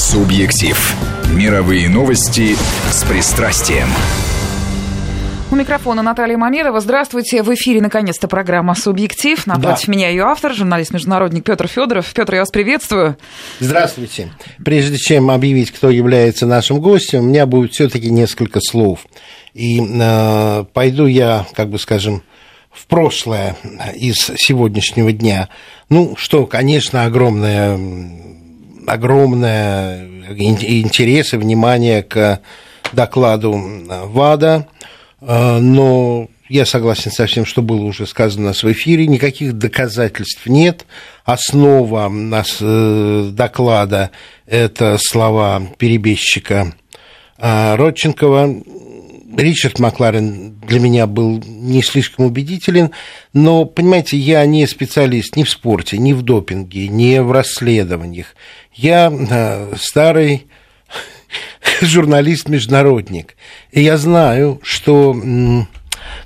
Субъектив. Мировые новости с пристрастием. У микрофона Наталья Мамедова. Здравствуйте. В эфире, наконец-то, программа «Субъектив». Напротив да. меня ее автор, журналист-международник Петр Федоров. Петр, я вас приветствую. Здравствуйте. Прежде чем объявить, кто является нашим гостем, у меня будет все-таки несколько слов. И э, пойду я, как бы скажем, в прошлое из сегодняшнего дня. Ну, что, конечно, огромное, огромное интерес и внимание к докладу ВАДА – а, но я согласен со всем, что было уже сказано у нас в эфире. Никаких доказательств нет. Основа нас, э, доклада – это слова перебежчика Родченкова. Ричард Макларен для меня был не слишком убедителен, но, понимаете, я не специалист ни в спорте, ни в допинге, ни в расследованиях. Я э, старый журналист-международник. И я знаю, что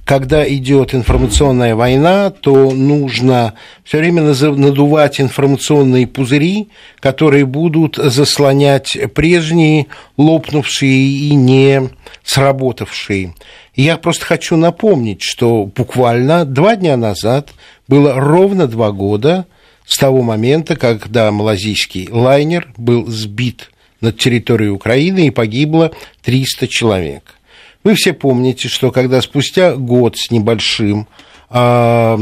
когда идет информационная война, то нужно все время надувать информационные пузыри, которые будут заслонять прежние, лопнувшие и не сработавшие. я просто хочу напомнить, что буквально два дня назад было ровно два года с того момента, когда малазийский лайнер был сбит над территорией Украины и погибло 300 человек. Вы все помните, что когда спустя год с небольшим а,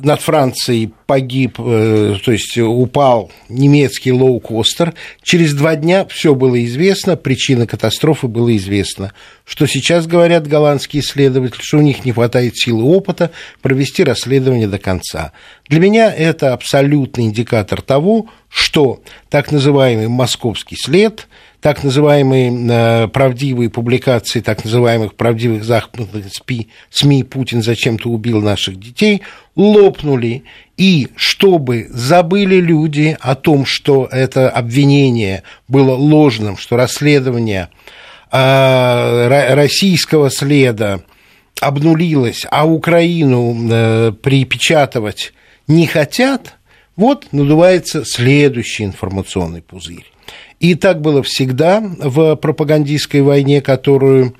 над Францией погиб, э, то есть упал немецкий лоукостер. Через два дня все было известно, причина катастрофы была известна. Что сейчас говорят голландские исследователи, что у них не хватает силы опыта провести расследование до конца. Для меня это абсолютный индикатор того, что так называемый московский след – так называемые э, правдивые публикации так называемых правдивых западных СМИ, «Путин зачем-то убил наших детей» лопнули, и чтобы забыли люди о том, что это обвинение было ложным, что расследование э, российского следа обнулилось, а Украину э, припечатывать не хотят, вот надувается следующий информационный пузырь. И так было всегда в пропагандистской войне, которую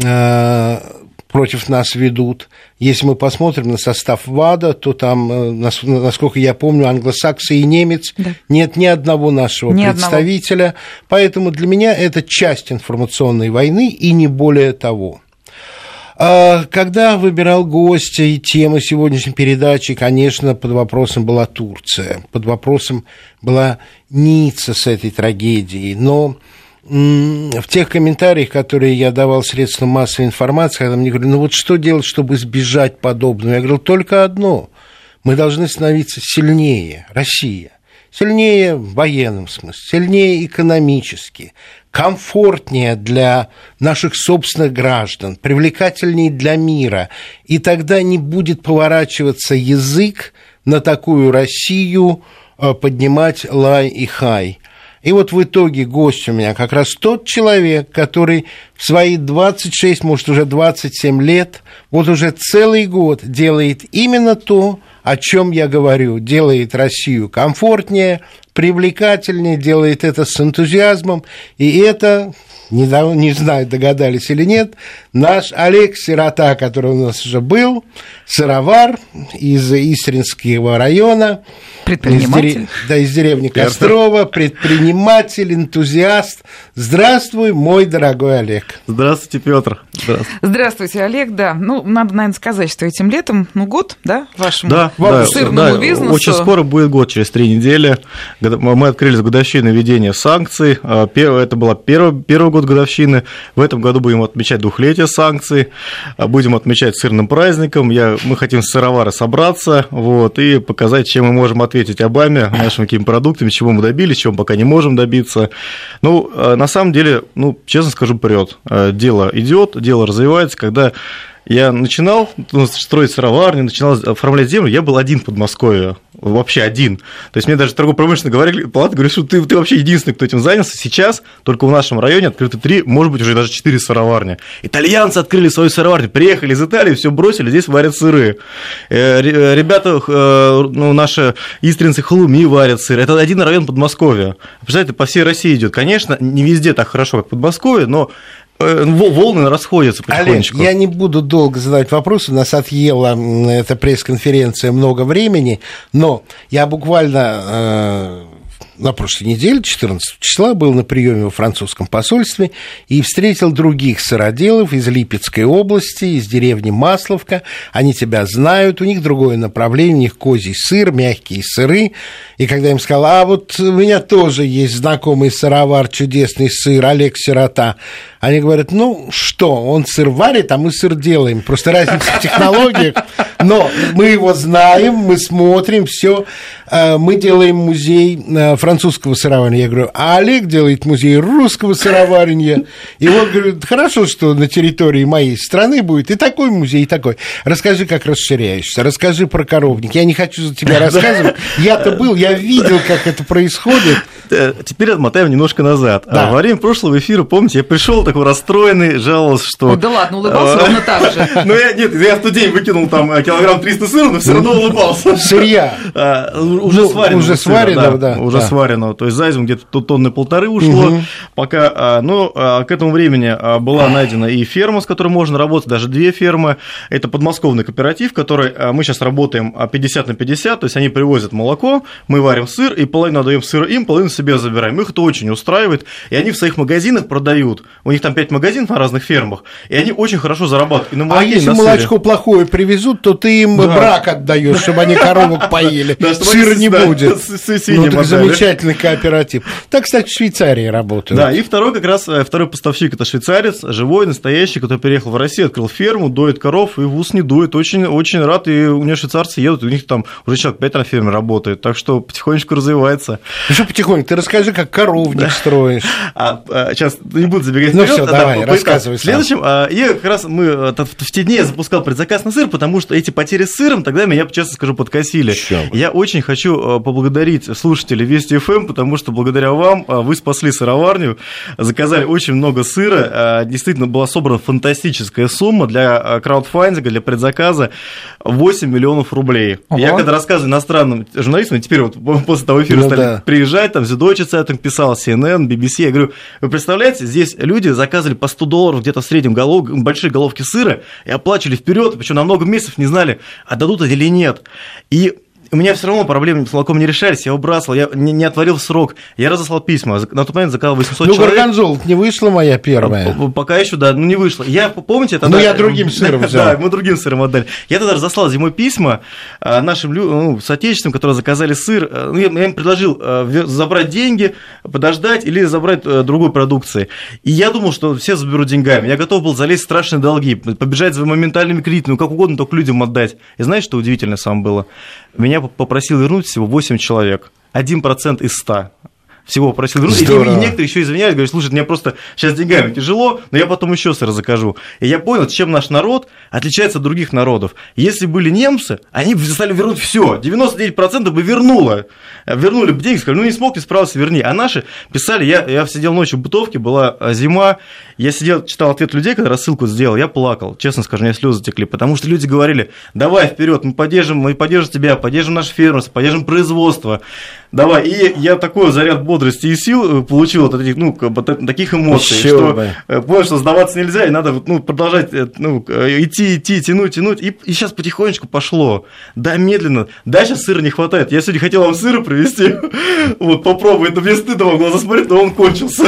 э, против нас ведут. Если мы посмотрим на состав ВАДА, то там, э, насколько я помню, англосаксы и немец, да. нет ни одного нашего ни представителя. Одного. Поэтому для меня это часть информационной войны и не более того. А, когда выбирал гостя и темы сегодняшней передачи, конечно, под вопросом была Турция, под вопросом была Ницца с этой трагедией, но в тех комментариях, которые я давал средствам массовой информации, когда мне говорили, ну вот что делать, чтобы избежать подобного, я говорил, только одно, мы должны становиться сильнее, Россия, сильнее в военном смысле, сильнее экономически, комфортнее для наших собственных граждан, привлекательнее для мира. И тогда не будет поворачиваться язык на такую Россию, э, поднимать лай и хай. И вот в итоге гость у меня как раз тот человек, который в свои 26, может, уже 27 лет, вот уже целый год делает именно то, о чем я говорю, делает Россию комфортнее, привлекательнее, делает это с энтузиазмом, и это, не, не знаю, догадались или нет, наш Олег Сирота, который у нас уже был, сыровар из Истринского района, Предприниматель. Из, дерев... да, из деревни Кострова, предприниматель, энтузиаст. Здравствуй, мой дорогой Олег. Здравствуйте, Петр. Здравствуйте. Здравствуйте, Олег, да. Ну, надо, наверное, сказать, что этим летом, ну, год, да, вашему да, да, сырному да, бизнесу. Очень скоро будет год, через три недели. Мы открыли годовщину введения санкций. А, это был первый, первый год годовщины. В этом году будем отмечать двухлетие санкций. А, будем отмечать сырным праздником. Я, мы хотим с сыровара собраться вот, и показать, чем мы можем ответить Обаме, нашим каким продуктам, чего мы добились, чего мы пока не можем добиться. Ну, э, на самом деле, ну, честно скажу, прет. Дело идет, дело развивается, когда я начинал ну, строить сыроварни, начинал оформлять землю, я был один в Подмосковье. Вообще один. То есть мне даже торгово-промышленная говорили, палата говорит, что ты, ты вообще единственный, кто этим занялся. Сейчас только в нашем районе открыты три, может быть, уже даже четыре сыроварни. Итальянцы открыли свою сыроварню, приехали из Италии, все бросили, здесь варят сыры. Э, ребята, э, ну, наши истринцы Халуми варят сыр. Это один район Подмосковья. Представляете, по всей России идет. Конечно, не везде так хорошо, как в Подмосковье, но Э, волны расходятся потихонечку. Олег, я не буду долго задавать вопросы, у нас отъела эта пресс-конференция много времени, но я буквально э, на прошлой неделе, 14 числа, был на приеме во французском посольстве и встретил других сыроделов из Липецкой области, из деревни Масловка. Они тебя знают, у них другое направление, у них козий сыр, мягкие сыры. И когда им сказал, а вот у меня тоже есть знакомый сыровар, чудесный сыр, Олег Сирота, они говорят, ну что, он сыр варит, а мы сыр делаем. Просто разница в технологиях. Но мы его знаем, мы смотрим, все. Э, мы делаем музей э, французского сыроварения. Я говорю, а Олег делает музей русского сыроварения. И он говорит, хорошо, что на территории моей страны будет и такой музей, и такой. Расскажи, как расширяешься, расскажи про коровник. Я не хочу за тебя рассказывать. Я-то был, я видел, как это происходит. Э, теперь отмотаем немножко назад. Да. Во время прошлого эфира, помните, я пришел такой расстроенный, жаловался, что... Ой, да ладно, улыбался ровно так же. Ну, я, нет, я в тот день выкинул там килограмм 300 сыра, но все равно улыбался. Сырья. А, уже ну, сварено. Уже сварено, да. Уже сварено. То есть за зиму где-то тонны полторы ушло. Пока, а, ну, к этому времени была найдена и ферма, с которой можно работать, даже две фермы. Это подмосковный кооператив, который мы сейчас работаем 50 на 50, то есть они привозят молоко, мы варим сыр, и половину отдаем сыр им, половину себе забираем. Их это очень устраивает, и они в своих магазинах продают. У них там 5 магазинов на разных фермах, и они очень хорошо зарабатывают. И на молоке, а если на молочко плохое привезут, то ты им да. брак отдаешь, чтобы они коровок поели. Сыра не будет. Ну, так замечательный кооператив. Так, кстати, в Швейцарии работают. Да, и второй как раз, э, второй поставщик, это швейцарец, живой, настоящий, который переехал в Россию, открыл ферму, доит коров, и в ус не дует. Очень, очень рад, и у него швейцарцы едут, у них там уже человек 5 на ферме работает, так что потихонечку развивается. Ну что потихоньку? Ты расскажи, как коровник строишь. А, а, сейчас не буду забегать Ну все, давай, рассказывай. А, я как раз мы э, в те дни я запускал предзаказ на сыр, потому что эти потери с сыром тогда меня, честно скажу, подкосили. Я очень хочу э, поблагодарить слушателей Вести ФМ, эм, потому что благодаря вам э, вы спасли сыроварню, заказали очень много сыра, действительно была собрана фантастическая сумма для краудфандинга, для предзаказа 8 миллионов рублей. Ого. Я когда рассказываю иностранным журналистам, теперь вот после того эфира ну, стали да. приезжать, там Зюдойче Цайтинг писал, CNN, BBC, я говорю, вы представляете, здесь люди заказывали по 100 долларов где-то в среднем голов, большие головки сыра и оплачивали вперед, причем на много месяцев не знали, отдадут или нет. И у меня все равно проблемы с молоком не решались, я выбрасывал, я не, не отворил в срок, я разослал письма, на тот момент заказал 800 ну, человек. Ну, горгонзол не вышла моя первая. Пока еще, да, ну не вышло. Я, помните, это... Ну, я другим сыром взял. Да, мы другим сыром отдали. Я тогда разослал зимой письма а, нашим ну, соотечественным, которые заказали сыр, э, ну, я, я им предложил э, забрать деньги, подождать или забрать э, другой продукции. И я думал, что все заберут деньгами. Я готов был залезть в страшные долги, побежать за моментальными кредитами, ну, как угодно, только людям отдать. И знаете, что удивительно сам было? Меня попросил вернуть всего 8 человек. 1% из 100 всего просил вернуть. И, некоторые еще извинялись, говорят, слушай, мне просто сейчас деньгами тяжело, но я потом еще сыр закажу. И я понял, чем наш народ отличается от других народов. Если были немцы, они стали вернуть все. 99% бы вернуло. Вернули бы деньги, сказали, ну не смог, не справился, верни. А наши писали, я, я сидел ночью в бытовке, была а, зима, я сидел, читал ответ людей, когда рассылку сделал, я плакал, честно скажу, у меня слезы текли, потому что люди говорили, давай вперед, мы поддержим, мы поддержим тебя, поддержим наше фермерство, поддержим производство, давай. И я такой заряд бодрости и сил э, получил от этих, ну, таких эмоций, Еще что бы. Э, понял, что сдаваться нельзя, и надо ну, продолжать э, ну, идти, идти, тянуть, тянуть. И, и сейчас потихонечку пошло. Да, медленно. Да, сейчас сыра не хватает. Я сегодня хотел вам сыра привезти. Вот, попробуй. Это мне стыдно вам глаза смотреть, но он кончился.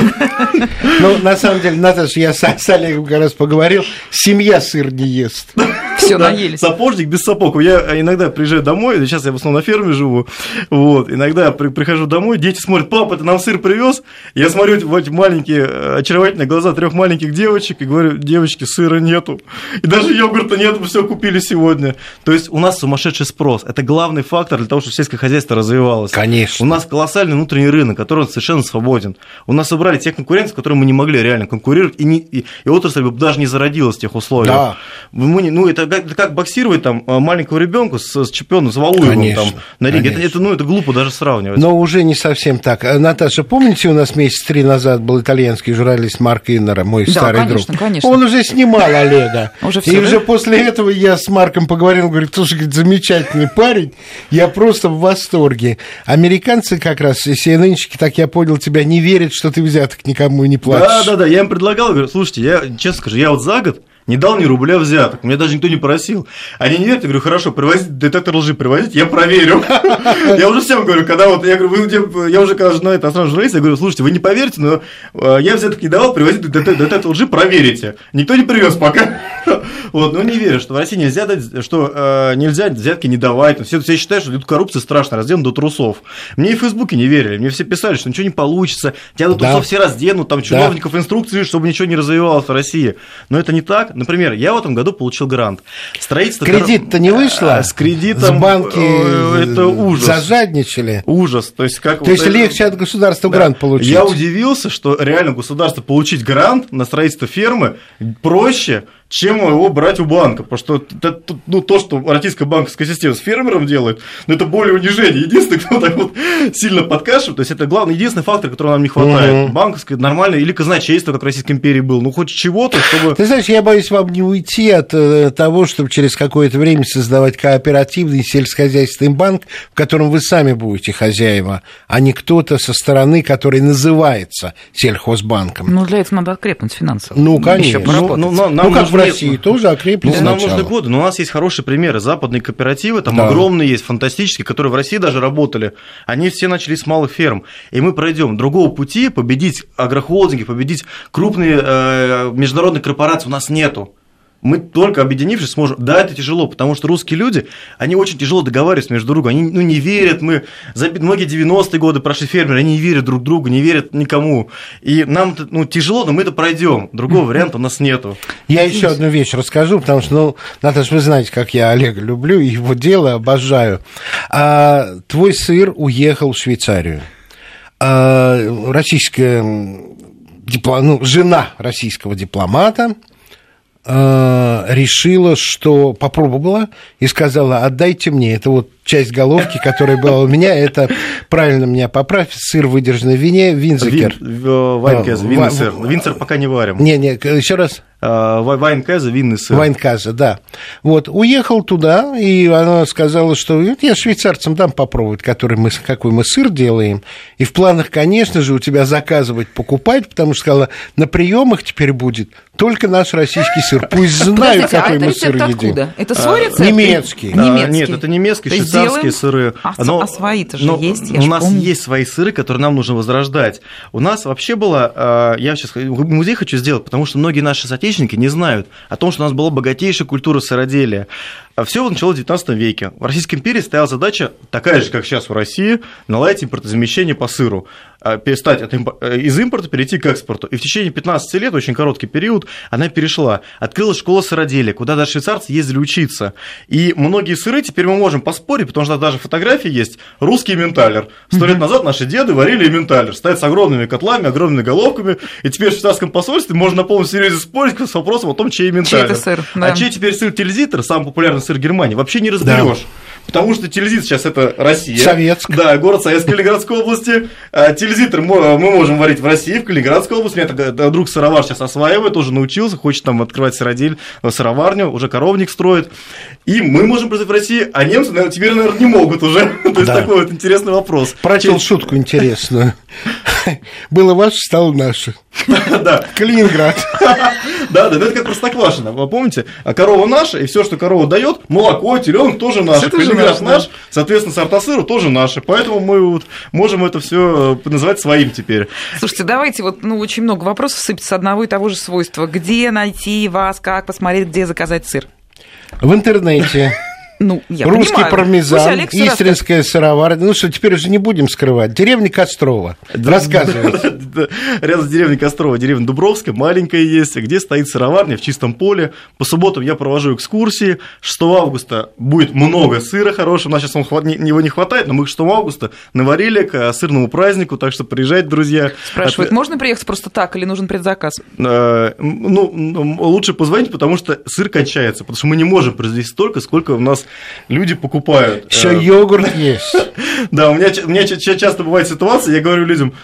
Ну, на самом деле, Наташа, я с Олегом как раз поговорил. Семья сыр не ест. Все, наелись. Сапожник без сапог. Я иногда приезжаю домой, сейчас я в основном на ферме живу, вот, иногда прихожу домой, дети смотрят, папа, ты нам сыр привез? Я смотрю в эти маленькие, э, очаровательные глаза трех маленьких девочек и говорю, девочки, сыра нету. И даже йогурта нету, все купили сегодня. То есть у нас сумасшедший спрос. Это главный фактор для того, чтобы сельское хозяйство развивалось. Конечно. У нас колоссальный внутренний рынок, который совершенно свободен. У нас собрали тех конкурентов, с которыми мы не могли реально конкурировать, и, не, и, и отрасль бы даже не зародилась в тех условиях. Да. Мы, ну, это это как, боксировать там маленького ребенка с, с чемпионом, с Валуевым там на ринге. Это, это, ну, это глупо даже сравнивать. Но уже не совсем так. Наташа, помните, у нас месяц три назад был итальянский журналист Марк Иннера, мой да, старый конечно, друг? Конечно. Он уже снимал Олега. Уже и уже после этого я с Марком поговорил, говорит, слушай, говорит, замечательный парень, я просто в восторге. Американцы как раз, CNN-щики, так я понял, тебя не верят, что ты взяток никому не платишь. Да, да, да, я им предлагал, говорю, слушайте, я, честно скажу, я вот за год не дал ни рубля взяток, меня даже никто не просил. Они не верят, я говорю, хорошо, привозите детектор лжи, привозите, я проверю. Я уже всем говорю, когда вот, я говорю, я уже когда жена это журналист, я говорю, слушайте, вы не поверите, но э, я взяток не давал, привозите детектор лжи, проверите. Никто не привез пока. Вот, но не верю, что в России нельзя дать, что э, нельзя взятки не давать. Все, все считают, что тут коррупция страшная, раздел до трусов. Мне и в Фейсбуке не верили, мне все писали, что ничего не получится, тебя до трусов все разденут, там чиновников инструкции, чтобы ничего не развивалось в России. Но это не так. Например, я в этом году получил грант. Строительство... Кредит-то не вышло? А, с кредитом... С банки э, это ужас. Зажадничали? Ужас. То есть, как То есть легче от государства да. грант получить? Я удивился, что реально государство получить грант на строительство фермы проще, чем его брать у банка. Потому что это, ну, то, что российская банковская система с фермером делает, ну, это более унижение. Единственный, кто так вот сильно подкашивает, то есть это главный, единственный фактор, который нам не хватает. Угу. Банковское нормальное или казначейство, как в Российской империи был, ну хоть чего-то, чтобы... Ты знаешь, я боюсь вам не уйти от э, того, чтобы через какое-то время создавать кооперативный сельскохозяйственный банк, в котором вы сами будете хозяева, а не кто-то со стороны, который называется сельхозбанком. Ну, для этого надо окрепнуть финансово. Ну, конечно. Ну, ну, нам ну, как в России тоже окрепли ну, нам нужны годы, но у нас есть хорошие примеры. Западные кооперативы, там да. огромные есть, фантастические, которые в России даже работали. Они все начали с малых ферм. И мы пройдем. Другого пути победить агрохолдинги, победить крупные э, международные корпорации у нас нету мы только объединившись сможем. Да, это тяжело, потому что русские люди, они очень тяжело договариваются между другом. Они ну, не верят, мы за многие 90-е годы прошли фермеры, они не верят друг другу, не верят никому. И нам ну, тяжело, но мы это пройдем. Другого варианта у нас нету. Я еще одну вещь расскажу, потому что, ну, Наташа, вы знаете, как я Олега люблю, его дело обожаю. А, твой сыр уехал в Швейцарию. А, российская ну, жена российского дипломата Э, решила, что попробовала и сказала, отдайте мне, это вот часть головки, которая была у меня, это, правильно меня поправь, сыр выдержанный в вине, винзекер. Вин, вайнкез, э, винный сыр. Винцер пока не варим. Не, не, еще раз. Э, Вайнказа, винный сыр. Вайнказа, да. Вот, уехал туда, и она сказала, что я швейцарцам дам попробовать, который мы, какой мы сыр делаем. И в планах, конечно же, у тебя заказывать, покупать, потому что сказала, на приемах теперь будет только наш российский сыр. Пусть знают, а какой а мы сыр едим. Это свой рецепт? Немецкий. немецкий. Нет, это немецкий, швейцарские сыры. А, но, а свои-то же но, есть, У нас помню. есть свои сыры, которые нам нужно возрождать. У нас вообще было, а, я сейчас музей хочу сделать, потому что многие наши соотечественники не знают о том, что у нас была богатейшая культура сыроделия. А все началось в 19 веке. В Российской империи стояла задача, такая же, как сейчас в России, наладить импортозамещение по сыру. А, перестать от имп... Э, из импорта перейти к экспорту. И в течение 15 лет, очень короткий период, она перешла. Открылась школа сыроделия, куда даже швейцарцы ездили учиться. И многие сыры теперь мы можем поспорить, потому что даже фотографии есть. Русский менталер. Сто лет назад наши деды варили менталер. Стоят с огромными котлами, огромными головками. И теперь в швейцарском посольстве можно на полном серьезе спорить с вопросом о том, чей менталер. Чей это сыр, да. А чей теперь сыр Тильзитер, самый популярный сыр Германии, вообще не разберешь. Да. Потому что Тильзит сейчас это Россия. Советск. Да, город Советской Калининградской области. А Тильзитер мы можем варить в России, в Калининградской области. Меня друг сыровар сейчас осваивает, тоже научился, хочет там открывать сыродель, э, сыроварню, уже коровник строит. И мы можем производить в России, а немцы наверное, теперь, наверное, не могут уже. То есть такой вот интересный вопрос. Прочел шутку интересную. Было ваше, стало наше. Да. Калининград. Да, да, это как Простоквашино. Вы помните? А корова наша, и все, что корова дает, молоко, теленок тоже наше. Калининград наш, соответственно, сорта сыра тоже наши. Поэтому мы вот можем это все э, называть своим теперь. Слушайте, давайте вот, ну, очень много вопросов сыпется одного и того же свойства. Где найти вас, как посмотреть, где заказать сыр? В интернете. Ну, я Русский понимаю. пармезан, Пусть истринская сыроварня. Ну что, теперь уже не будем скрывать. Деревня Кострова. Рассказывайте. Да, Рядом с деревней Кострова, деревня Дубровская, маленькая есть, где стоит сыроварня в чистом поле. По субботам я провожу экскурсии. 6 августа будет много сыра хорошего. У нас сейчас его не хватает, но мы 6 августа наварили к э, сырному празднику, так что приезжайте, друзья. Спрашивают, От- можно приехать просто так или нужен предзаказ? Э, Ну, лучше позвонить, потому что сыр кончается, потому что мы не можем произвести столько, сколько у нас люди покупают. Все, Э, йогурт есть. Да, у меня, у меня часто бывает ситуация, я говорю людям,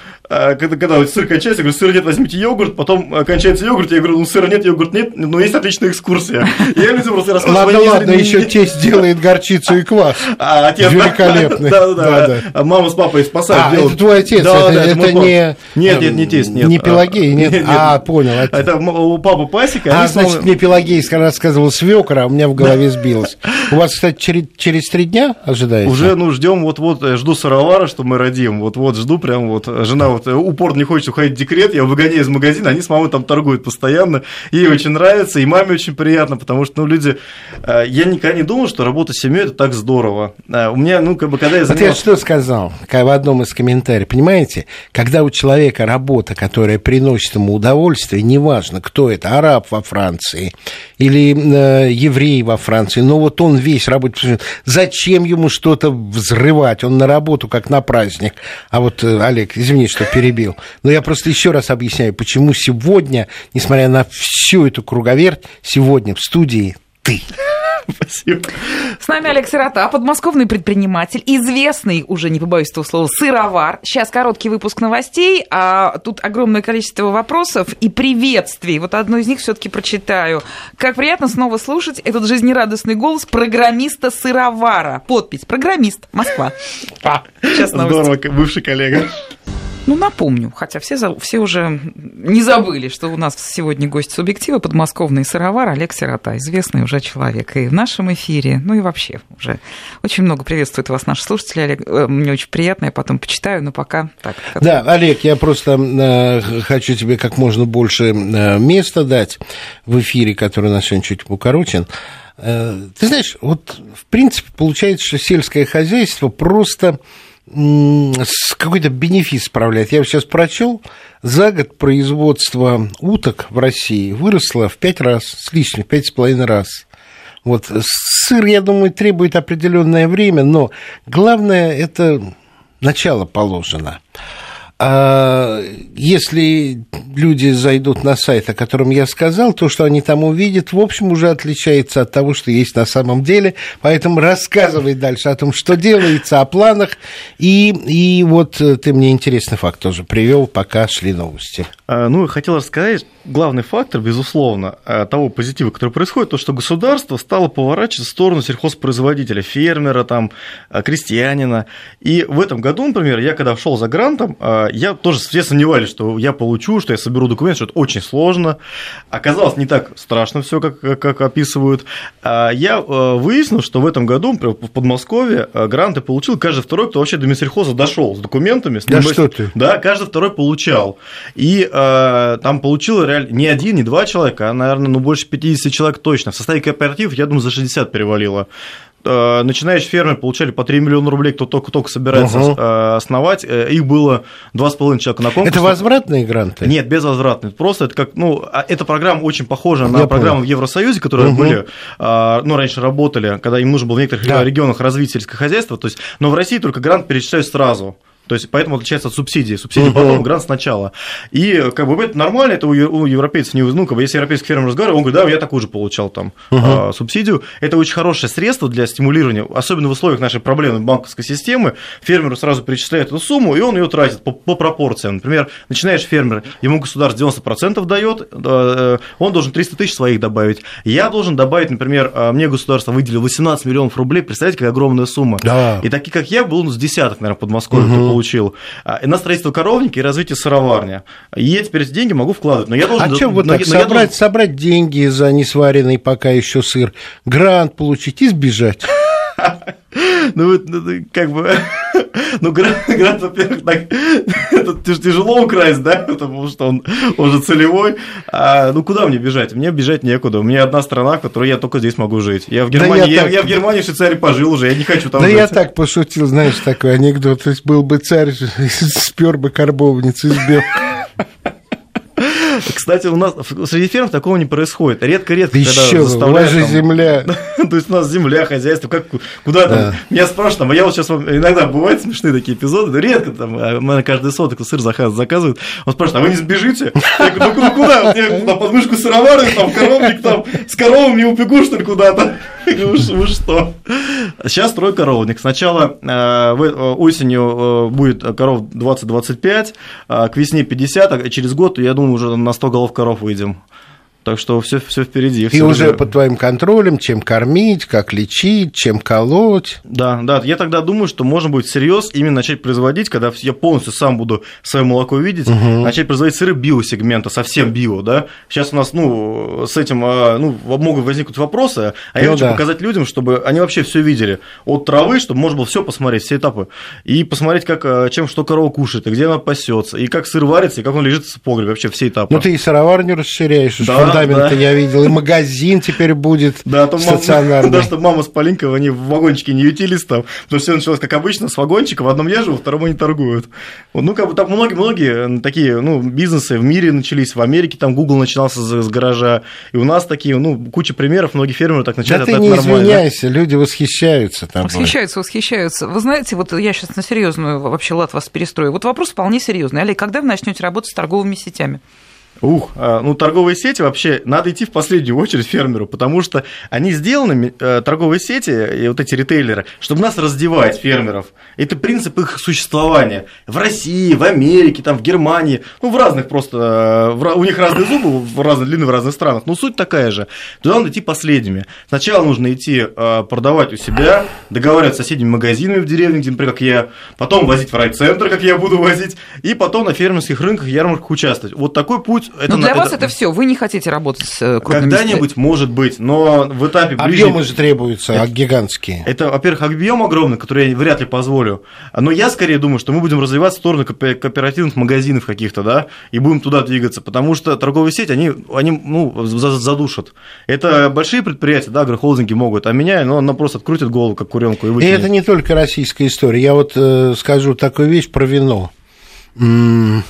когда, когда вот сыр кончается, я говорю, сыра нет, возьмите йогурт, потом э, кончается йогурт, я говорю, ну сыра нет, йогурт нет, но есть отличная экскурсия. Я людям просто рассказываю, Ладно, ладно, еще тесть делает горчицу и квас. А, отец? Великолепный. Да, да, Да. А Мама с папой спасают. А, это твой отец, это, не... Нет, нет, не тесть, нет. Не Пелагей, нет? А, понял. Это у папы пасека. А, значит, мне Пелагейская рассказывал свекра, а у меня в голове сбилось. У вас, кстати, через, три дня ожидается? Уже, ну, ждем вот-вот, жду сыровара, что мы родим. Вот-вот жду прям вот. Жена вот э, упорно не хочет уходить в декрет, я выгоняю из магазина, они с мамой там торгуют постоянно. Ей очень нравится, и маме очень приятно, потому что, ну, люди... э, Я никогда не думал, что работа с семьей это так здорово. Э, У меня, ну, как бы, когда я Вот я занимался... что сказал в одном из комментариев. Понимаете, когда у человека работа, которая приносит ему удовольствие, неважно, кто это, араб во Франции или э, еврей во Франции, но вот он весь работает. Зачем ему что-то взрывать? Он на работу, как на праздник. А вот, Олег, извини, что перебил. Но я просто еще раз объясняю, почему сегодня, несмотря на всю эту круговерть, сегодня в студии ты. Спасибо. С нами Олег Сирота, подмосковный предприниматель, известный, уже не побоюсь этого слова, сыровар. Сейчас короткий выпуск новостей, а тут огромное количество вопросов и приветствий. Вот одно из них все-таки прочитаю. Как приятно снова слушать этот жизнерадостный голос программиста-сыровара. Подпись «Программист. Москва». Сейчас новости. Здорово, бывший коллега. Ну, напомню, хотя все, все уже не забыли, что у нас сегодня гость субъектива, подмосковный сыровар Олег Сирота, известный уже человек и в нашем эфире, ну и вообще уже. Очень много приветствует вас наши слушатели, Олег. Э, Мне очень приятно, я потом почитаю, но пока так. Да, Олег, я просто э, хочу тебе как можно больше э, места дать в эфире, который у нас сегодня чуть укорочен. Э, ты знаешь, вот в принципе получается, что сельское хозяйство просто какой-то бенефис справляет. Я сейчас прочел, за год производство уток в России выросло в пять раз, с лишним, в пять с половиной раз. Вот сыр, я думаю, требует определенное время, но главное это начало положено. А если люди зайдут на сайт, о котором я сказал, то, что они там увидят, в общем, уже отличается от того, что есть на самом деле. Поэтому рассказывай дальше о том, что делается, о планах. И, и вот э, ты мне интересный факт тоже привел, пока шли новости. А, Ну, хотел рассказать, главный фактор, безусловно, а, того позитива, который происходит, то, что государство стало поворачиваться в сторону сельхозпроизводителя, фермера, там, а, крестьянина. И в этом году, например, я когда шел за грантом, а, я тоже все сомневались, что я получу, что я соберу документы, что это очень сложно. Оказалось, не так страшно все, как, как, описывают. Я выяснил, что в этом году например, в Подмосковье гранты получил каждый второй, кто вообще до Минсельхоза дошел с документами. с Да что ты? Да, каждый второй получал. И э, там получил реально не один, не два человека, а, наверное, ну, больше 50 человек точно. В составе кооперативов, я думаю, за 60 перевалило. Э, Начинающие фермеры получали по 3 миллиона рублей, кто только-только собирается э, основать. Э, Их было 2,5 человека на конкурсе. Это возвратные гранты? Нет, безвозвратный. Просто это как, ну, а эта программа очень похожа на Я программу понял. в Евросоюзе, которые Мгм. были, а, ну, раньше работали, когда им нужно было в некоторых Да. регионах развить сельское хозяйство. То есть, но в России только грант перечисляют сразу. То есть, поэтому отличается от субсидии. Субсидии потом, грант сначала. И как бы это нормально, это у европейцев не ну, как бы, если европейский фермер разговаривает, он говорит, да, я такую же получал там а, субсидию. Это очень хорошее средство для стимулирования, особенно в условиях нашей проблемной банковской системы. Фермеру сразу перечисляют эту сумму, и он ее тратит по, по пропорциям. Например, начинаешь фермер, ему государство 90% дает, э, он должен 300 тысяч своих добавить. Я должен добавить, например, э, мне государство выделило 18 миллионов рублей, представляете, какая огромная сумма. Да. И такие, как я, был ну, с десяток, наверное, в Подмосковье, кто получил. А, на строительство коровники и развитие сыроварни. И я теперь эти деньги могу вкладывать. Но я должен... А что вот так, собрать, должен- собрать деньги за несваренный пока еще сыр, грант получить и сбежать? Ну, ну как бы, ну, грант, грант во-первых, так, это тяжело украсть, да, потому что он, он же целевой. А, ну, куда мне бежать? Мне бежать некуда. У меня одна страна, в которой я только здесь могу жить. Я в Германии, да я, я, так... я в Германии, в Швейцарии пожил уже, я не хочу там да жить. Я так пошутил, знаешь, такой анекдот. То есть был бы царь, спер бы карбовниц из белка. Кстати, у нас среди ферм такого не происходит. Редко-редко, когда Еще. У же земля. То есть у нас земля, хозяйство, как, куда там? Меня спрашивают, а я вот сейчас иногда бывают смешные такие эпизоды, редко там, а на каждый соток сыр заказывают. Он спрашивает, а вы не сбежите? Я говорю, ну куда? Я на подмышку сыровары, там, коровник, там, с коровами убегу, что ли, куда-то? Вы что? Сейчас строй коровник. Сначала э, э, осенью э, будет коров 20-25, к весне 50, а через год, я думаю, уже на 100 голов коров выйдем. Так что все, все впереди. И уже под твоим контролем, чем кормить, как лечить, чем колоть. Да, да. Я тогда думаю, что можно будет всерьез именно начать производить, когда я полностью сам буду свое молоко видеть, угу. начать производить сыры биосегмента, совсем био, да. Сейчас у нас, ну, с этим, а, ну, могут возникнуть вопросы, а я ну, хочу да. показать людям, чтобы они вообще все видели. От травы, чтобы можно было все посмотреть, все этапы. И посмотреть, как, а, чем что корова кушает, и где она пасется, и как сыр варится, и как он лежит в погребе, вообще все этапы. Ну, ты и сыроварню расширяешь, да, фундамента да. я видел, и магазин теперь будет да, а стационарный. Да, чтобы мама с Полинкой, они в вагончике не ютились там, потому что все началось, как обычно, с вагончика, в одном я живу, втором они торгуют. Ну, как бы там многие-многие такие, ну, бизнесы в мире начались, в Америке там Google начинался с гаража, и у нас такие, ну, куча примеров, многие фермеры так начали. Да ты не нормально. извиняйся, люди восхищаются там. Восхищаются, восхищаются. Вы знаете, вот я сейчас на серьезную вообще лад вас перестрою. Вот вопрос вполне серьезный. Олег, когда вы начнете работать с торговыми сетями? Ух, а, ну торговые сети вообще надо идти в последнюю очередь фермеру, потому что они сделаны, э, торговые сети и вот эти ритейлеры, чтобы нас раздевать, фермеров. Это принцип их существования. В России, в Америке, там, в Германии, ну, в разных просто, э, у них разные зубы, в разные длины в разных странах, но суть такая же. Туда надо идти последними. Сначала нужно идти э, продавать у себя, договариваться с соседними магазинами в деревне, где, например, как я, потом возить в райцентр, как я буду возить, и потом на фермерских рынках, ярмарках участвовать. Вот такой путь это, но для это, вас это все, вы не хотите работать с э, крупными Когда-нибудь, может быть, но в этапе ближе... Объемы же требуются, это, гигантские. Это, во-первых, объем огромный, который я вряд ли позволю. Но я скорее думаю, что мы будем развиваться в сторону кооперативных магазинов каких-то, да, и будем туда двигаться, потому что торговые сети, они, они ну, задушат. Это большие предприятия, да, агрохолдинги могут, а меня, ну, она просто открутит голову, как куренку, и выкинет. И это не только российская история. Я вот э, скажу такую вещь про вино. М-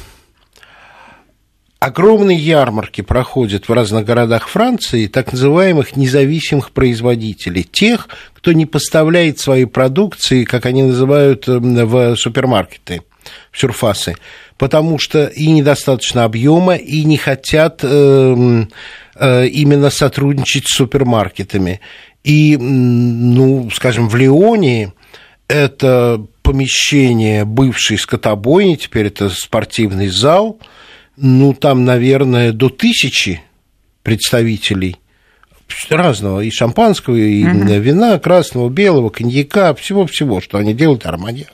Огромные ярмарки проходят в разных городах Франции так называемых независимых производителей, тех, кто не поставляет свои продукции, как они называют, эм, в супермаркеты, в сюрфасы, потому что и недостаточно объема, и не хотят э, э, именно сотрудничать с супермаркетами. И, ну, скажем, в Лионе это помещение бывшей скотобойни, теперь это спортивный зал – ну, там, наверное, до тысячи представителей разного, и шампанского, и угу. вина, красного, белого, коньяка, всего-всего, что они делают, арманьяк.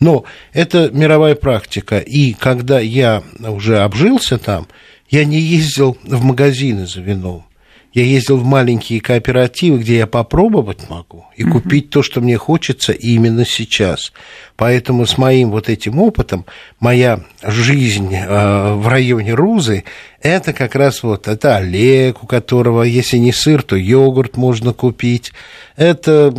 Но это мировая практика, и когда я уже обжился там, я не ездил в магазины за вином. Я ездил в маленькие кооперативы, где я попробовать могу и угу. купить то, что мне хочется именно сейчас. Поэтому с моим вот этим опытом моя жизнь э, в районе Рузы это как раз вот это Олег, у которого если не сыр, то йогурт можно купить. Это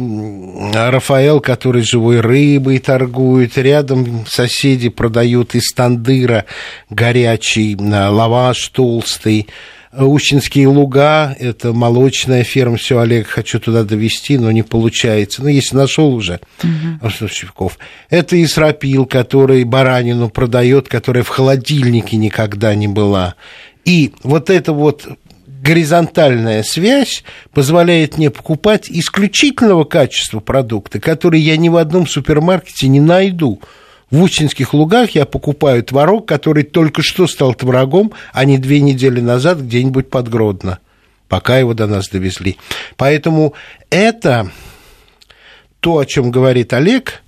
Рафаэл, который живой рыбой торгует. Рядом соседи продают из тандыра горячий лаваш толстый. Ущинские луга, это молочная ферма, все, Олег, хочу туда довести, но не получается. Ну, если нашел уже поставщиков. Это Исрапил, который баранину продает, которая в холодильнике никогда не была. И вот это вот горизонтальная связь позволяет мне покупать исключительного качества продукты, которые я ни в одном супермаркете не найду в Учинских лугах я покупаю творог, который только что стал творогом, а не две недели назад где-нибудь под Гродно, пока его до нас довезли. Поэтому это то, о чем говорит Олег,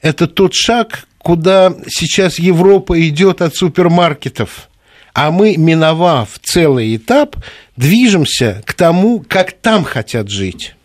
это тот шаг, куда сейчас Европа идет от супермаркетов. А мы, миновав целый этап, движемся к тому, как там хотят жить.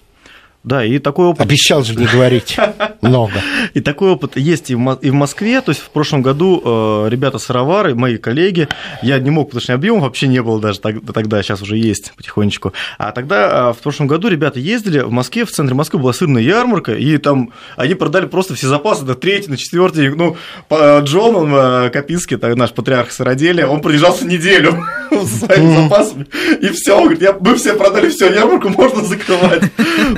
Да, и такой опыт... Обещал же не говорить много. И такой опыт есть и в Москве. То есть в прошлом году э, ребята сыровары, мои коллеги, я не мог, потому что объем вообще не было даже тогда, сейчас уже есть потихонечку. А тогда э, в прошлом году ребята ездили в Москве, в центре Москвы была сырная ярмарка, и там они продали просто все запасы на третий, на четвертый. Ну, Джон, он э, Капинский, наш патриарх сыроделия, он продержался неделю со своими запасами, и все, говорит, мы все продали все, ярмарку можно закрывать.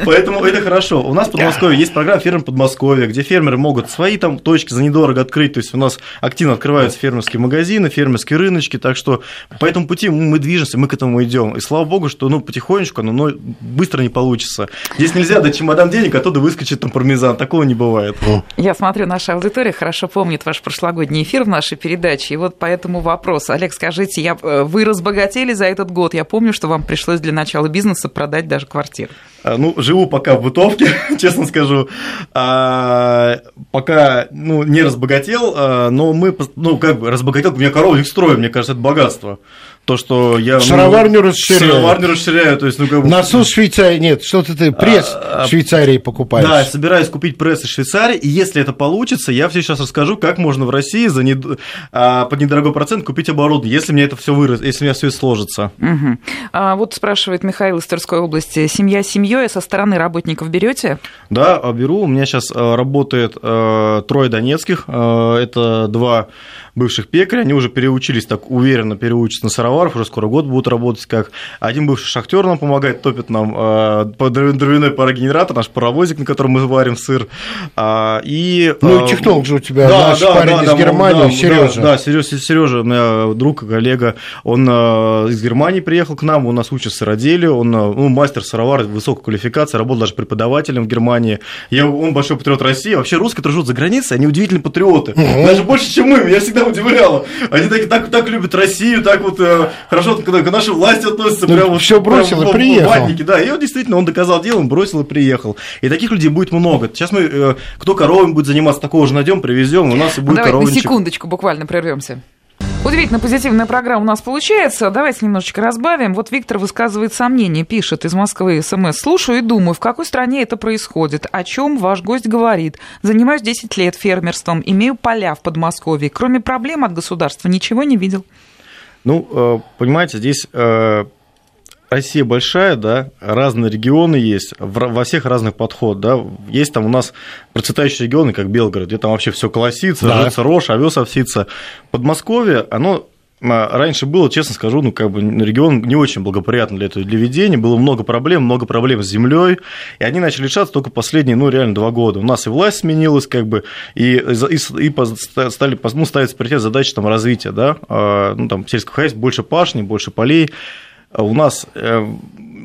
Поэтому это хорошо. У нас в Подмосковье есть программа «Фермер Подмосковья», где фермеры могут свои там точки за недорого открыть. То есть у нас активно открываются фермерские магазины, фермерские рыночки. Так что по этому пути мы движемся, мы к этому идем. И слава богу, что ну, потихонечку, но, но быстро не получится. Здесь нельзя дать чемодан денег, оттуда выскочит там пармезан. Такого не бывает. Я смотрю, наша аудитория хорошо помнит ваш прошлогодний эфир в нашей передаче. И вот по этому вопросу. Олег, скажите, я, э, разбогатели за этот год? Я помню, что вам пришлось для начала бизнеса продать даже квартиру. А, ну, живу пока в бытовке, честно скажу. А, пока, ну, не разбогател, а, но мы, ну, как бы разбогател, у меня коровник строим, мне кажется, это богатство то, что я... Шароварню ну, расширяю. Шароварню расширяю, то есть, ну, как бы... Насос Швейцарии, нет, что-то ты пресс а, Швейцарии покупаешь. Да, собираюсь купить пресс из Швейцарии, и если это получится, я все сейчас расскажу, как можно в России за не... а, под недорогой процент купить оборудование, если мне это все вырос, если у меня все сложится. Угу. А, вот спрашивает Михаил из Тверской области, семья семьей, а со стороны работников берете? Да, беру, у меня сейчас э, работает э, трое донецких, э, это два бывших пекаря, они уже переучились так уверенно, переучатся на сыроваров, уже скоро год будут работать как. Один бывший шахтер нам помогает, топит нам э, дровяной парогенератор, наш паровозик, на котором мы варим сыр. А, и, ну, и технолог же у тебя, да, наш да, парень да, из да, Германии, да, Сережа. Да, да Сережа, Сережа, у меня друг, коллега, он э, из Германии приехал к нам, у нас учит сыроделию, он ну, мастер сыровар, высокой квалификации, работал даже преподавателем в Германии. Я, он большой патриот России. Вообще русские, которые живут за границей, они удивительные патриоты. Угу. Даже больше, чем мы. Я всегда удивляло. Они так, так, так любят Россию, так вот э, хорошо когда к нашей власти относятся. Ну, прям все бросил прям, и приехал. Ватники, да, и он действительно, он доказал делом, бросил и приехал. И таких людей будет много. Сейчас мы, э, кто коровами будет заниматься, такого же найдем, привезем, у нас и будет Давай коровничек. на секундочку буквально прервемся. Удивительно позитивная программа у нас получается. Давайте немножечко разбавим. Вот Виктор высказывает сомнения, пишет из Москвы СМС. Слушаю и думаю, в какой стране это происходит, о чем ваш гость говорит. Занимаюсь 10 лет фермерством, имею поля в Подмосковье. Кроме проблем от государства ничего не видел. Ну, э, понимаете, здесь э, Россия большая, да, разные регионы есть, во всех разных подход, да, есть там у нас процветающие регионы, как Белгород, где там вообще все колосится, да. жжется рожь, овес овсится. Подмосковье, оно а, раньше было, честно скажу, ну, как бы регион не очень благоприятный для этого, для ведения, было много проблем, много проблем с землей, и они начали решаться только последние, ну, реально два года. У нас и власть сменилась, как бы, и, и, и стали, ну, ставить приоритет задачи там развития, да, а, ну, там, сельского хозяйства, больше пашни, больше полей, у нас э,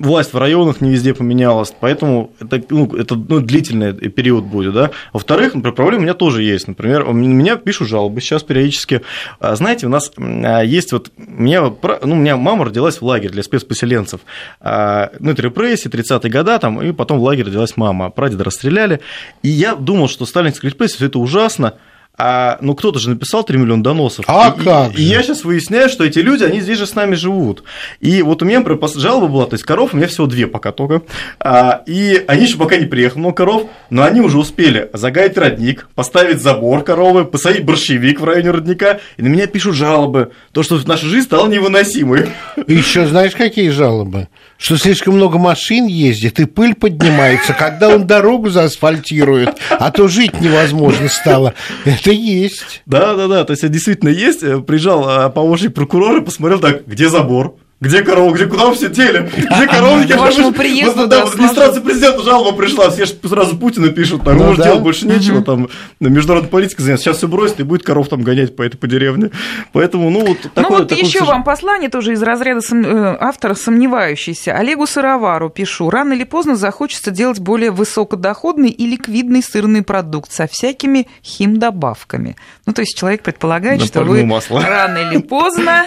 власть в районах не везде поменялась, поэтому это, ну, это ну, длительный период будет. Да? Во-вторых, например, проблемы у меня тоже есть. Например, у меня пишут жалобы сейчас периодически. А, знаете, у нас а, есть вот... Меня, ну, у меня мама родилась в лагере для спецпоселенцев. Ну, это репрессии, 30-е года, там, и потом в лагере родилась мама. Прадеда расстреляли. И я думал, что сталинская репрессия, все это ужасно, а, ну, кто-то же написал 3 миллиона доносов. А и, как? И, и я сейчас выясняю, что эти люди, они здесь же с нами живут. И вот у меня, например, жалоба была, то есть коров у меня всего две пока только. А, и они еще пока не приехали, много коров, но они уже успели загадить родник, поставить забор коровы, посадить борщевик в районе родника, и на меня пишут жалобы, то, что наша жизнь стала невыносимой. Еще знаешь, какие жалобы? Что слишком много машин ездит, и пыль поднимается, когда он дорогу заасфальтирует, а то жить невозможно стало. Это есть. Да, да, да. То есть действительно есть. Приезжал а, помощник прокурора посмотрел так, где забор, где корова, где куда все дели? Где коровники? К вашему приезду, да, в администрацию президента жалоба пришла, все же сразу Путина пишут, там, ну, делать больше нечего, там, международной политикой заняться, сейчас все бросит и будет коров там гонять по этой по деревне. Поэтому, ну, вот такое... Ну, вот еще вам послание тоже из разряда э, автора сомневающийся. Олегу Сыровару пишу. Рано или поздно захочется делать более высокодоходный и ликвидный сырный продукт со всякими химдобавками. Ну, то есть человек предполагает, что вы рано или поздно...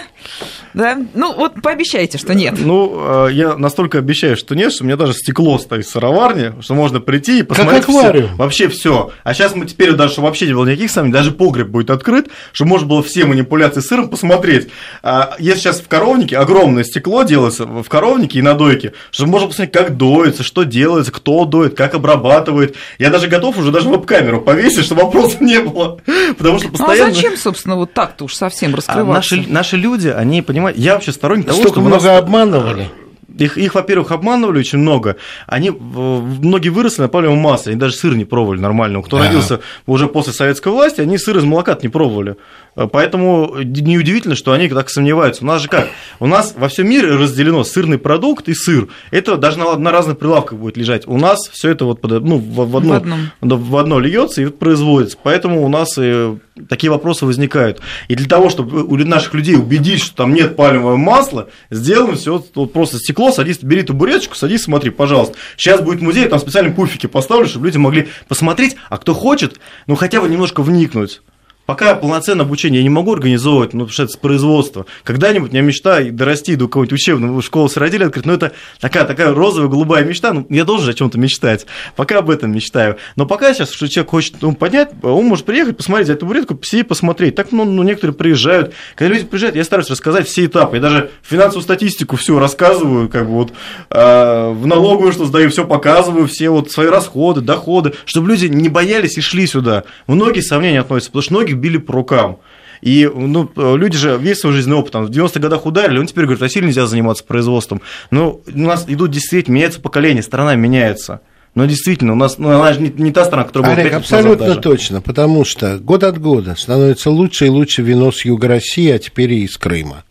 Да? Ну, вот пообещайте обещаете, что нет. Ну, э, я настолько обещаю, что нет, что у меня даже стекло стоит в сыроварне, что можно прийти и посмотреть аквариум. всё, вообще все. А сейчас мы теперь даже, вообще не было никаких сомнений, даже погреб будет открыт, чтобы можно было все манипуляции с сыром посмотреть. А Если сейчас в коровнике огромное стекло делается в коровнике и на дойке, чтобы можно посмотреть, как доится, что делается, кто доит, как обрабатывает. Я даже готов уже даже веб-камеру повесить, чтобы вопросов не было. Потому что Ну, а постоянно... зачем, собственно, вот так-то уж совсем А раскрываться? наши, наши люди, они понимают, я вообще сторонник того, нас- много обманывали. Их, их, во-первых, обманывали очень много. Они, многие выросли на палевом масле, они даже сыр не пробовали нормального. Кто Да. родился уже после советской власти, они сыр из молока не пробовали. Э, Поэтому неудивительно, что они так сомневаются. У нас же как? У нас во всем мире разделено сырный продукт и сыр. Это даже на, на разных прилавках будет лежать. У нас все это вот под- ну, в, в одно, В одном. в одно льется и производится. Поэтому у нас и такие вопросы возникают. И для того, чтобы у наших людей убедить, что там нет пальмового масла, сделаем все вот просто стекло, садись, бери табуреточку, садись, смотри, пожалуйста. Сейчас будет музей, там специальные пуфики поставлю, чтобы люди могли посмотреть, а кто хочет, ну хотя бы немножко вникнуть. Пока полноценное обучение я не могу организовывать, ну, потому что это с производства. Когда-нибудь у меня мечта дорасти до какого-нибудь учебного школы с родителей открыть, но это такая, такая розовая, голубая мечта, ну, я должен же о чем-то мечтать. Пока об этом мечтаю. Но пока сейчас, что человек хочет ну, поднять, он может приехать, посмотреть, взять табуретку, сидеть, посмотреть. Так, ну, ну, некоторые приезжают. Когда люди приезжают, я стараюсь рассказать все этапы. Я даже финансовую статистику всю рассказываю, как бы вот э, в налоговую, что сдаю, все показываю, все вот свои расходы, доходы, чтобы люди не боялись и шли сюда. Многие сомнения относятся, потому что многих били по рукам. И ну, люди же весь свой жизненный опыт, там, в 90-х годах ударили, он теперь говорит, России нельзя заниматься производством. Но у нас идут действительно, меняется поколение, страна меняется. Но действительно, у нас ну, она же не, не та страна, которая была Олег, лет назад абсолютно даже. точно, потому что год от года становится лучше и лучше вино с юга России, а теперь и из Крыма.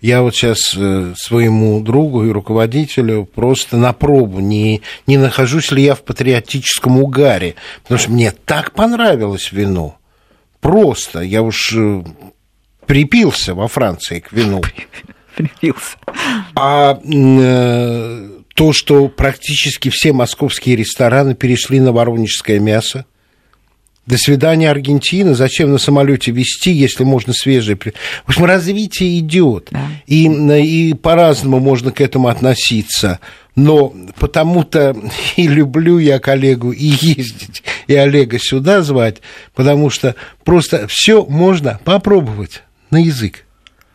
Я вот сейчас э, своему другу и руководителю просто на пробу, не, не нахожусь ли я в патриотическом угаре, потому что мне так понравилось вино. Просто, я уж э, припился во Франции к вину. Припился. А э, то, что практически все московские рестораны перешли на воронежское мясо. До свидания, Аргентина. Зачем на самолете везти, если можно свежее? при- В общем, развитие идет. Да. И, и по-разному можно к этому относиться. Но потому-то и люблю я коллегу и ездить, и Олега сюда звать, потому что просто все можно попробовать на язык,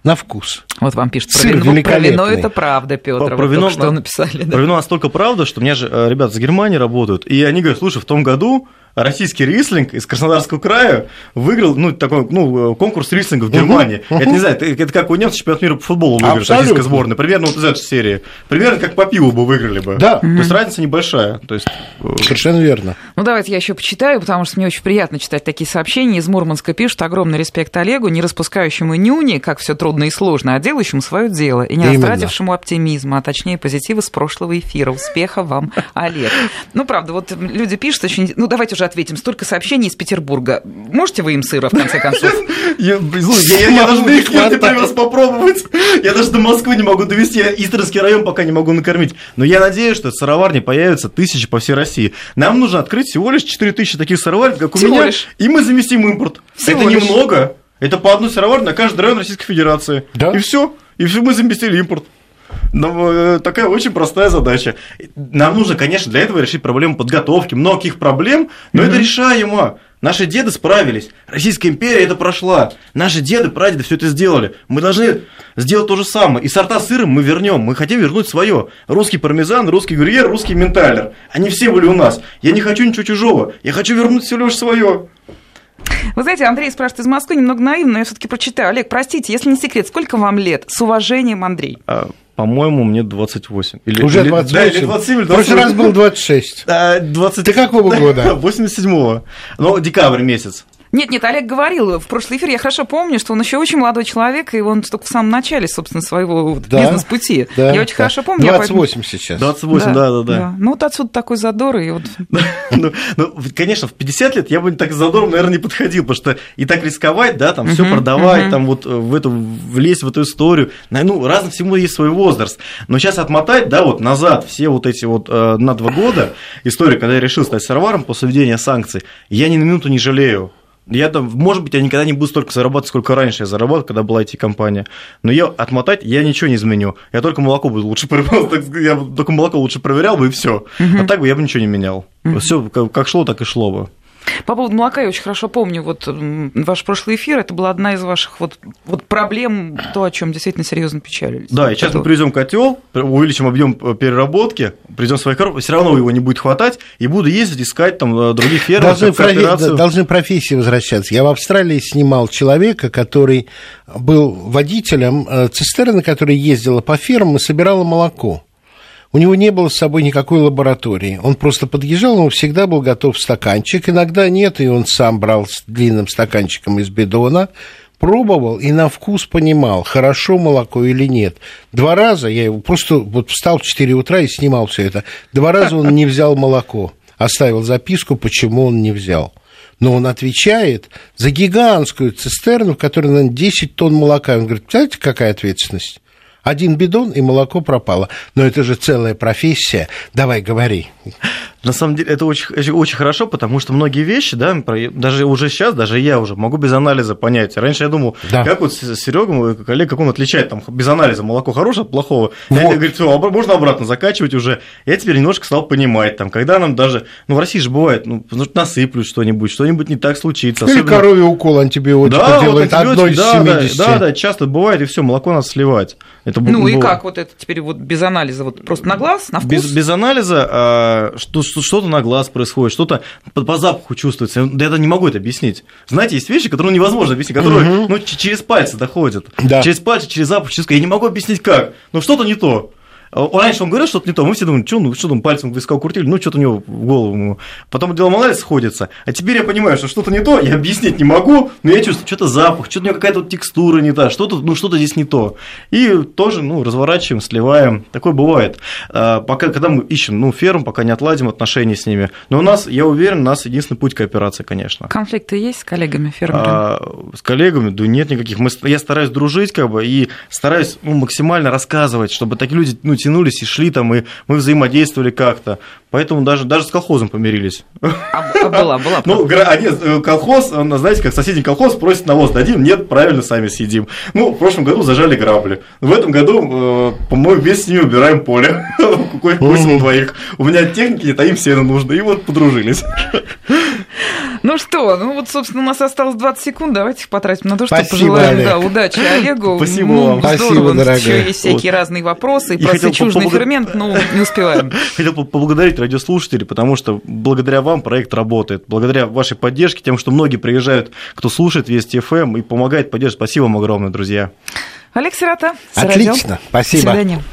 на вкус. Вот вам пишут про Сыр вино. Ну, Про вино это правда, Петр. Про- про вино что на- написали. да. Про вино настолько правда, что у меня же э, ребята с Германии работают, и они говорят, слушай, в том году российский рислинг из Краснодарского края выиграл ну, такой, ну, конкурс рислинга в Германии. Это не знаю, это, это как у немцев чемпионат мира по футболу выиграть, Абсолютно. российская сборная. Примерно вот из этой серии. Примерно как по пиву бы выиграли бы. Да. То есть разница небольшая. То есть, э, Совершенно верно. Ну, давайте я еще почитаю, потому что мне очень приятно читать такие сообщения. Из Мурманска пишут огромный респект Олегу, не распускающему нюни, как все трудно и сложно, а делающему свое дело, и не Именно. растратившему оптимизма, а точнее позитива с прошлого эфира. Успеха вам, Олег. Ну, правда, вот люди пишут очень... Ну, давайте уже ответим. Столько сообщений из Петербурга. Можете вы им сыра, в конце концов? Я, даже до их не привез попробовать. Я даже до Москвы не могу довести. Я Истринский район пока не могу накормить. Но я надеюсь, что сыроварни появятся тысячи по всей России. Нам нужно открыть всего лишь 4000 таких сыроварен, как у меня, и мы заместим импорт. Это немного. Это по одной сыроварне на каждый район Российской Федерации. Да. И все. И все мы заместили импорт. Но, э, такая очень простая задача. Нам нужно, конечно, для этого решить проблему подготовки, многих проблем, но это решаемо. Наши деды справились. Российская империя это прошла. Наши деды, прадеды все это сделали. Мы должны сделать то же самое. И сорта сыра мы вернем. Мы хотим вернуть свое. Русский пармезан, русский грюйер, русский менталер. Они все были у нас. Я не хочу ничего чужого. Я хочу вернуть все лишь свое. Вы знаете, Андрей спрашивает из Москвы, немного наивно, но я все-таки прочитаю. Олег, простите, если не секрет, сколько вам лет? С уважением, Андрей. А, по-моему, мне 28. Или, Уже или- 28. Да, или 27, или В прошлый 28. раз был 26. А, 20... Ты какого года? 87-го. Ну, декабрь месяц. Нет, нет, Олег говорил в прошлый эфир, я хорошо помню, что он еще очень молодой человек, и он только в самом начале, собственно, своего вот Да, бизнес-пути. Да, я очень да. хорошо помню. я поэтому- 28 сейчас. 28, да, да, да. Ну, вот отсюда такой задор, и вот... Ну, ну, конечно, в 50 лет я бы так задором, наверное, не подходил, потому что и так рисковать, да, там все продавать, там вот в эту, влезть в эту историю. Ну, разно всему есть свой возраст. Но сейчас отмотать, да, вот назад все вот эти вот э, на два года история, когда я решил стать серваром после введения санкций, я ни на минуту не жалею. Я там, может быть, я никогда не буду столько зарабатывать, сколько раньше я зарабатывал, когда была IT-компания. Но я отмотать я ничего не изменю. Я только молоко буду лучше я только молоко лучше проверял бы и все. А так бы я бы ничего не менял. Все как шло, так и шло бы. По поводу молока я очень хорошо помню вот ваш прошлый эфир. Это была одна из ваших вот, вот проблем, то, о чем действительно серьезно печалились. Да, и сейчас мы привезем котел, увеличим объем переработки, привезем свои коробки, все равно его не будет хватать, и буду ездить искать там э, других фермеров. Должны, профи... должны профессии возвращаться. Я в Австралии снимал человека, который был водителем э, цистерны, которая ездила по фермам и собирала молоко. У него не было с собой никакой лаборатории. Он просто подъезжал, но всегда был готов стаканчик. Иногда нет, и он сам брал с длинным стаканчиком из бидона, пробовал и на вкус понимал, хорошо молоко или нет. Два раза я его просто вот встал в 4 утра и снимал все это. Два раза он не взял молоко. Оставил записку, почему он не взял. Но он отвечает за гигантскую цистерну, в которой, наверное, 10 тонн молока. Он говорит, знаете, какая ответственность? Один бидон, и молоко пропало. Но это же целая профессия. Давай, говори. На самом деле это очень, очень хорошо, потому что многие вещи, да, даже уже сейчас, даже я уже могу без анализа понять. Раньше я думал, да. как вот Серега, мой коллега, как он отличает там без анализа молоко хорошее от плохого. Вот. Я говорю, все, можно обратно закачивать уже. Я теперь немножко стал понимать, там, когда нам даже, ну, в России же бывает, ну, насыплют что-нибудь, что-нибудь не так случится. Или особенно... коровий укол антибиотика да, делает вот одной из да, 70. Да, да, да, часто бывает, и все, молоко надо сливать. Это ну было... и как вот это теперь вот без анализа, вот просто на глаз, на вкус? Без, без анализа а, что, что-то на глаз происходит, что-то по, по запаху чувствуется. Я это не могу это объяснить. Знаете, есть вещи, которые невозможно объяснить, которые угу. ну, через пальцы доходят. Да. Через пальцы, через запах, через... Я не могу объяснить как, но что-то не то. Раньше он говорил что-то не то, мы все думали, что, ну, что там пальцем в вискал крутили, ну, что-то у него в голову. Потом дело анализ сходится, а теперь я понимаю, что что-то не то, я объяснить не могу, но я чувствую, что-то запах, что-то у него какая-то вот текстура не та, что-то, ну, что-то здесь не то. И тоже, ну, разворачиваем, сливаем, такое бывает. А, пока, когда мы ищем, ну, ферм, пока не отладим отношения с ними. Но у нас, я уверен, у нас единственный путь кооперации, конечно. Конфликты есть с коллегами фермерами? А, с коллегами, да нет никаких. Мы, я стараюсь дружить, как бы, и стараюсь ну, максимально рассказывать, чтобы такие люди, ну, тянулись и шли там, и мы взаимодействовали как-то. Поэтому даже, даже с колхозом помирились. А, а была, была. Ну, они, э, колхоз, знаете, как соседний колхоз просит навоз дадим, нет, правильно, сами съедим. Ну, в прошлом году зажали грабли. В этом году, э, по-моему, вместе с ними убираем поле. Какой 8 двоих. У меня техники нет, а им сено нужно. И вот подружились. Ну что, ну вот, собственно, у нас осталось 20 секунд. Давайте их потратим на то, что пожелаем да, удачи Олегу. Спасибо ну, вам. Здорово, Спасибо, дорогая. Еще есть всякие вот. разные вопросы. И про сычужный фермент, ну, не успеваем. Хотел поблагодарить радиослушателей, потому что благодаря вам проект работает. Благодаря вашей поддержке, тем, что многие приезжают, кто слушает Вести ФМ эм и помогает поддерживать. Спасибо вам огромное, друзья. Олег Сирота. Отлично. Спасибо. До свидания.